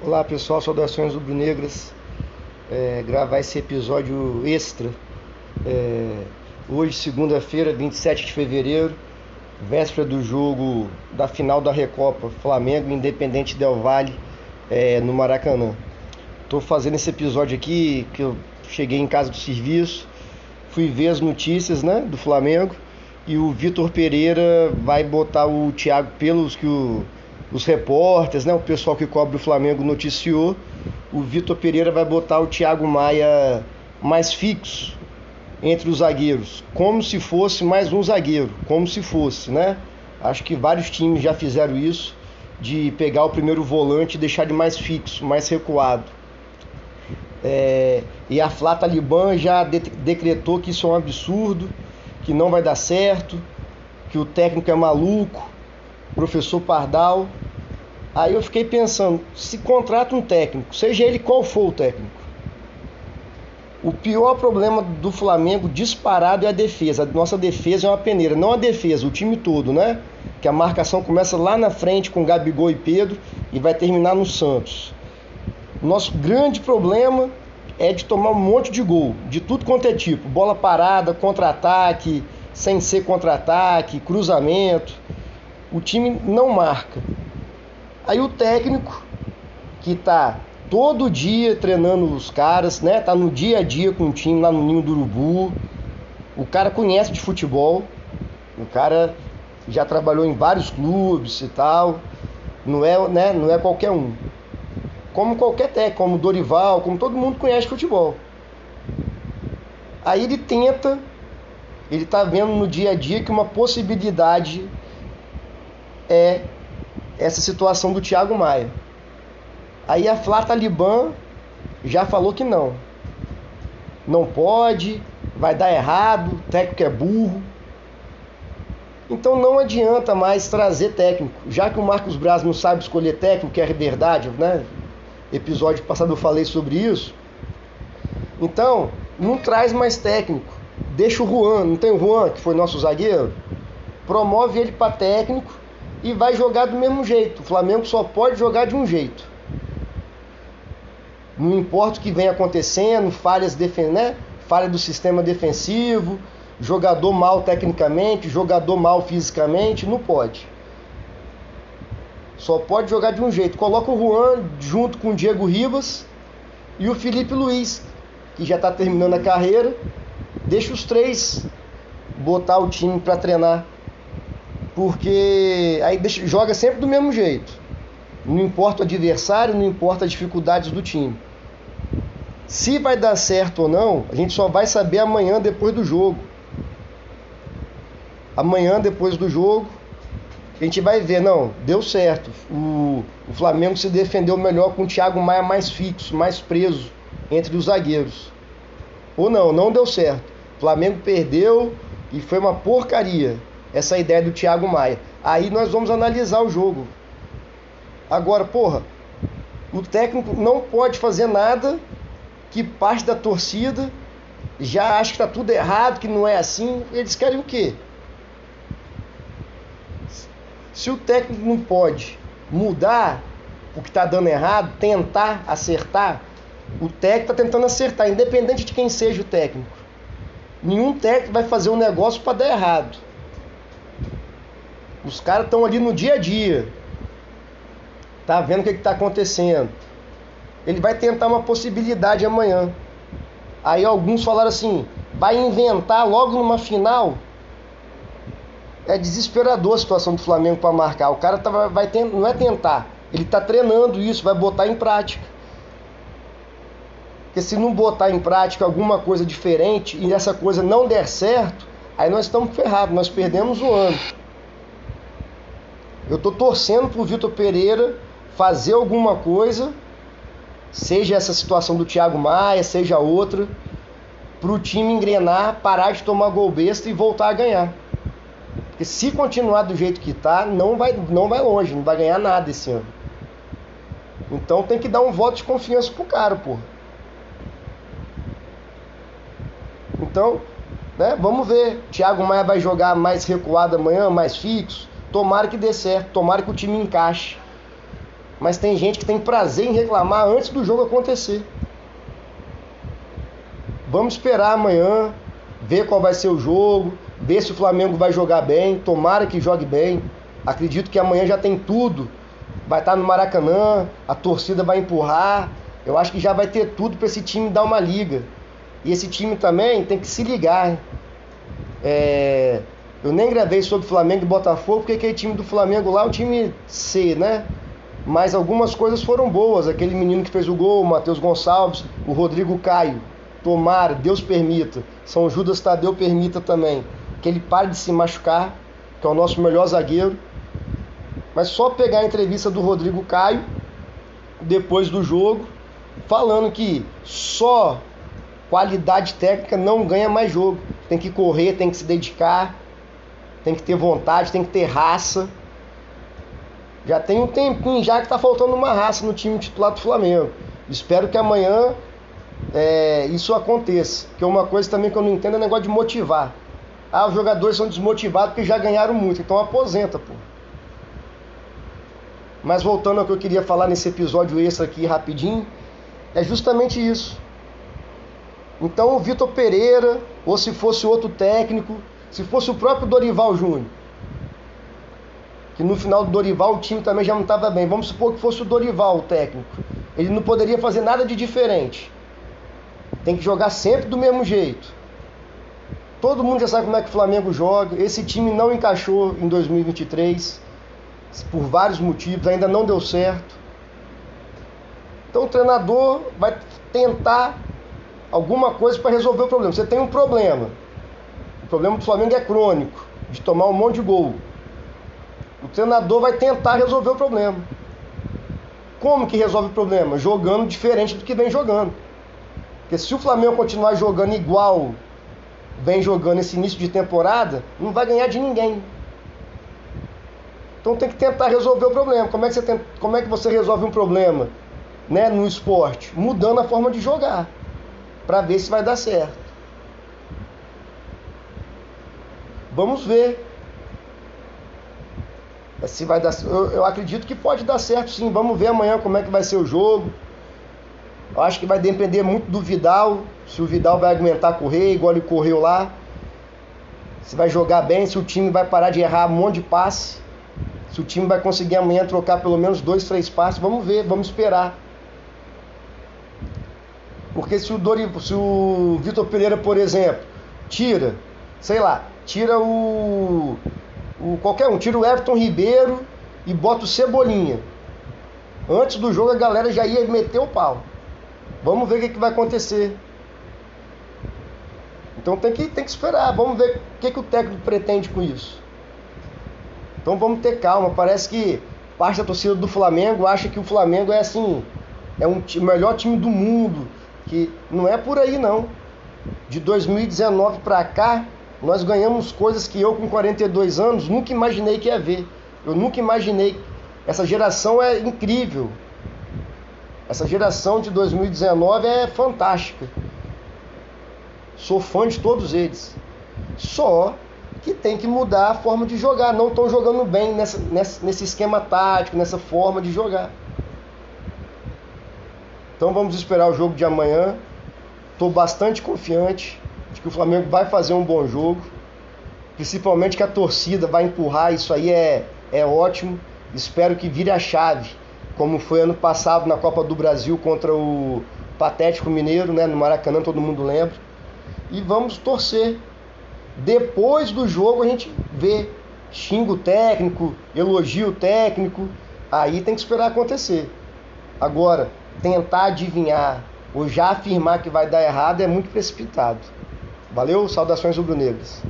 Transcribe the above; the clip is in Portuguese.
Olá pessoal, saudações rubro-negras. É, gravar esse episódio extra é, hoje, segunda-feira, 27 de fevereiro, véspera do jogo da final da Recopa Flamengo Independente Del Valle é, no Maracanã. Estou fazendo esse episódio aqui que eu cheguei em casa do serviço, fui ver as notícias né, do Flamengo e o Vitor Pereira vai botar o Thiago pelos que o os repórteres, né, o pessoal que cobre o Flamengo noticiou, o Vitor Pereira vai botar o Thiago Maia mais fixo entre os zagueiros, como se fosse mais um zagueiro, como se fosse, né? Acho que vários times já fizeram isso, de pegar o primeiro volante e deixar ele mais fixo, mais recuado. É, e a Flá Talibã já de decretou que isso é um absurdo, que não vai dar certo, que o técnico é maluco, professor Pardal. Aí eu fiquei pensando, se contrata um técnico, seja ele qual for o técnico. O pior problema do Flamengo disparado é a defesa. A nossa defesa é uma peneira, não a defesa, o time todo, né? Que a marcação começa lá na frente com Gabigol e Pedro e vai terminar no Santos. Nosso grande problema é de tomar um monte de gol, de tudo quanto é tipo, bola parada, contra-ataque, sem ser contra-ataque, cruzamento o time não marca. Aí o técnico, que está todo dia treinando os caras, né? Tá no dia a dia com o time lá no Ninho do Urubu. O cara conhece de futebol. O cara já trabalhou em vários clubes e tal. Não é, né, não é qualquer um. Como qualquer técnico, como Dorival, como todo mundo conhece futebol. Aí ele tenta, ele tá vendo no dia a dia que uma possibilidade é essa situação do Thiago Maia. Aí a Flá Talibã já falou que não. Não pode, vai dar errado, o técnico é burro. Então não adianta mais trazer técnico. Já que o Marcos Braz não sabe escolher técnico, que é verdade, né? Episódio passado eu falei sobre isso. Então, não traz mais técnico. Deixa o Juan, não tem o Juan, que foi nosso zagueiro? Promove ele para técnico e vai jogar do mesmo jeito. O Flamengo só pode jogar de um jeito. Não importa o que vem acontecendo, falhas né? falha do sistema defensivo, jogador mal tecnicamente, jogador mal fisicamente, não pode. Só pode jogar de um jeito. Coloca o Juan junto com o Diego Ribas e o Felipe Luiz, que já está terminando a carreira. Deixa os três botar o time para treinar porque aí deixa, joga sempre do mesmo jeito. Não importa o adversário, não importa as dificuldades do time. Se vai dar certo ou não, a gente só vai saber amanhã depois do jogo. Amanhã depois do jogo, a gente vai ver, não, deu certo. O, o Flamengo se defendeu melhor com o Thiago Maia mais fixo, mais preso entre os zagueiros. Ou não, não deu certo. O Flamengo perdeu e foi uma porcaria essa ideia do Thiago Maia. Aí nós vamos analisar o jogo. Agora, porra, o técnico não pode fazer nada que parte da torcida já acha que está tudo errado, que não é assim. Eles querem o quê? Se o técnico não pode mudar o que está dando errado, tentar acertar, o técnico está tentando acertar, independente de quem seja o técnico. Nenhum técnico vai fazer um negócio para dar errado. Os caras estão ali no dia a dia. Tá vendo o que está acontecendo. Ele vai tentar uma possibilidade amanhã. Aí alguns falaram assim: vai inventar logo numa final. É desesperador a situação do Flamengo para marcar. O cara tá, vai não é tentar, ele está treinando isso, vai botar em prática. Porque se não botar em prática alguma coisa diferente e essa coisa não der certo, aí nós estamos ferrados, nós perdemos o ano. Eu estou torcendo para o Vitor Pereira fazer alguma coisa, seja essa situação do Thiago Maia, seja outra, para o time engrenar, parar de tomar gol besta e voltar a ganhar. Porque se continuar do jeito que está, não vai, não vai longe, não vai ganhar nada esse ano. Então tem que dar um voto de confiança pro cara, pô. Então, né, vamos ver. Thiago Maia vai jogar mais recuado amanhã, mais fixo. Tomara que dê certo, tomara que o time encaixe. Mas tem gente que tem prazer em reclamar antes do jogo acontecer. Vamos esperar amanhã, ver qual vai ser o jogo, ver se o Flamengo vai jogar bem. Tomara que jogue bem. Acredito que amanhã já tem tudo. Vai estar no Maracanã, a torcida vai empurrar. Eu acho que já vai ter tudo para esse time dar uma liga. E esse time também tem que se ligar. É... Eu nem gravei sobre Flamengo e Botafogo, porque aquele time do Flamengo lá é um time C, né? Mas algumas coisas foram boas. Aquele menino que fez o gol, o Matheus Gonçalves, o Rodrigo Caio. Tomara, Deus permita. São Judas Tadeu permita também. Que ele pare de se machucar, que é o nosso melhor zagueiro. Mas só pegar a entrevista do Rodrigo Caio, depois do jogo, falando que só qualidade técnica não ganha mais jogo. Tem que correr, tem que se dedicar, tem que ter vontade, tem que ter raça. Já tem um tempinho já que tá faltando uma raça no time titular do Flamengo. Espero que amanhã é, isso aconteça. Que é uma coisa também que eu não entendo é negócio de motivar. Ah, os jogadores são desmotivados porque já ganharam muito, então aposenta, pô. Mas voltando ao que eu queria falar nesse episódio extra aqui rapidinho, é justamente isso. Então o Vitor Pereira, ou se fosse outro técnico, se fosse o próprio Dorival Júnior, que no final do Dorival o time também já não estava bem. Vamos supor que fosse o Dorival o técnico. Ele não poderia fazer nada de diferente. Tem que jogar sempre do mesmo jeito. Todo mundo já sabe como é que o Flamengo joga. Esse time não encaixou em 2023 por vários motivos, ainda não deu certo. Então o treinador vai tentar alguma coisa para resolver o problema. Você tem um problema. O problema do Flamengo é crônico, de tomar um monte de gol. O treinador vai tentar resolver o problema. Como que resolve o problema? Jogando diferente do que vem jogando. Porque se o Flamengo continuar jogando igual vem jogando esse início de temporada, não vai ganhar de ninguém. Então tem que tentar resolver o problema. Como é que você, tem, como é que você resolve um problema né, no esporte? Mudando a forma de jogar para ver se vai dar certo. Vamos ver se vai dar. Eu, eu acredito que pode dar certo, sim. Vamos ver amanhã como é que vai ser o jogo. Eu acho que vai depender muito do Vidal, se o Vidal vai aguentar correr igual ele correu lá. Se vai jogar bem, se o time vai parar de errar um monte de passe. Se o time vai conseguir amanhã trocar pelo menos dois, três passes. Vamos ver, vamos esperar. Porque se o, Dori, se o Vitor Pereira, por exemplo, tira, sei lá, tira o, o qualquer um, tira o Everton Ribeiro e bota o Cebolinha. Antes do jogo a galera já ia meter o pau. Vamos ver o que, que vai acontecer. Então tem que, tem que esperar, vamos ver o que, que o técnico pretende com isso. Então vamos ter calma. Parece que parte da torcida do Flamengo acha que o Flamengo é assim, é um, o melhor time do mundo, que não é por aí não. De 2019 para cá, nós ganhamos coisas que eu com 42 anos nunca imaginei que ia ver. Eu nunca imaginei. Essa geração é incrível. Essa geração de 2019 é fantástica. Sou fã de todos eles. Só que tem que mudar a forma de jogar. Não estão jogando bem nessa, nessa, nesse esquema tático, nessa forma de jogar. Então vamos esperar o jogo de amanhã. Estou bastante confiante de que o Flamengo vai fazer um bom jogo. Principalmente que a torcida vai empurrar, isso aí é, é ótimo. Espero que vire a chave, como foi ano passado na Copa do Brasil contra o Patético Mineiro, né, no Maracanã, todo mundo lembra. E vamos torcer. Depois do jogo a gente vê, xinga o técnico, elogia o técnico, aí tem que esperar acontecer. Agora, tentar adivinhar ou já afirmar que vai dar errado é muito precipitado. Valeu, saudações rubro-negras.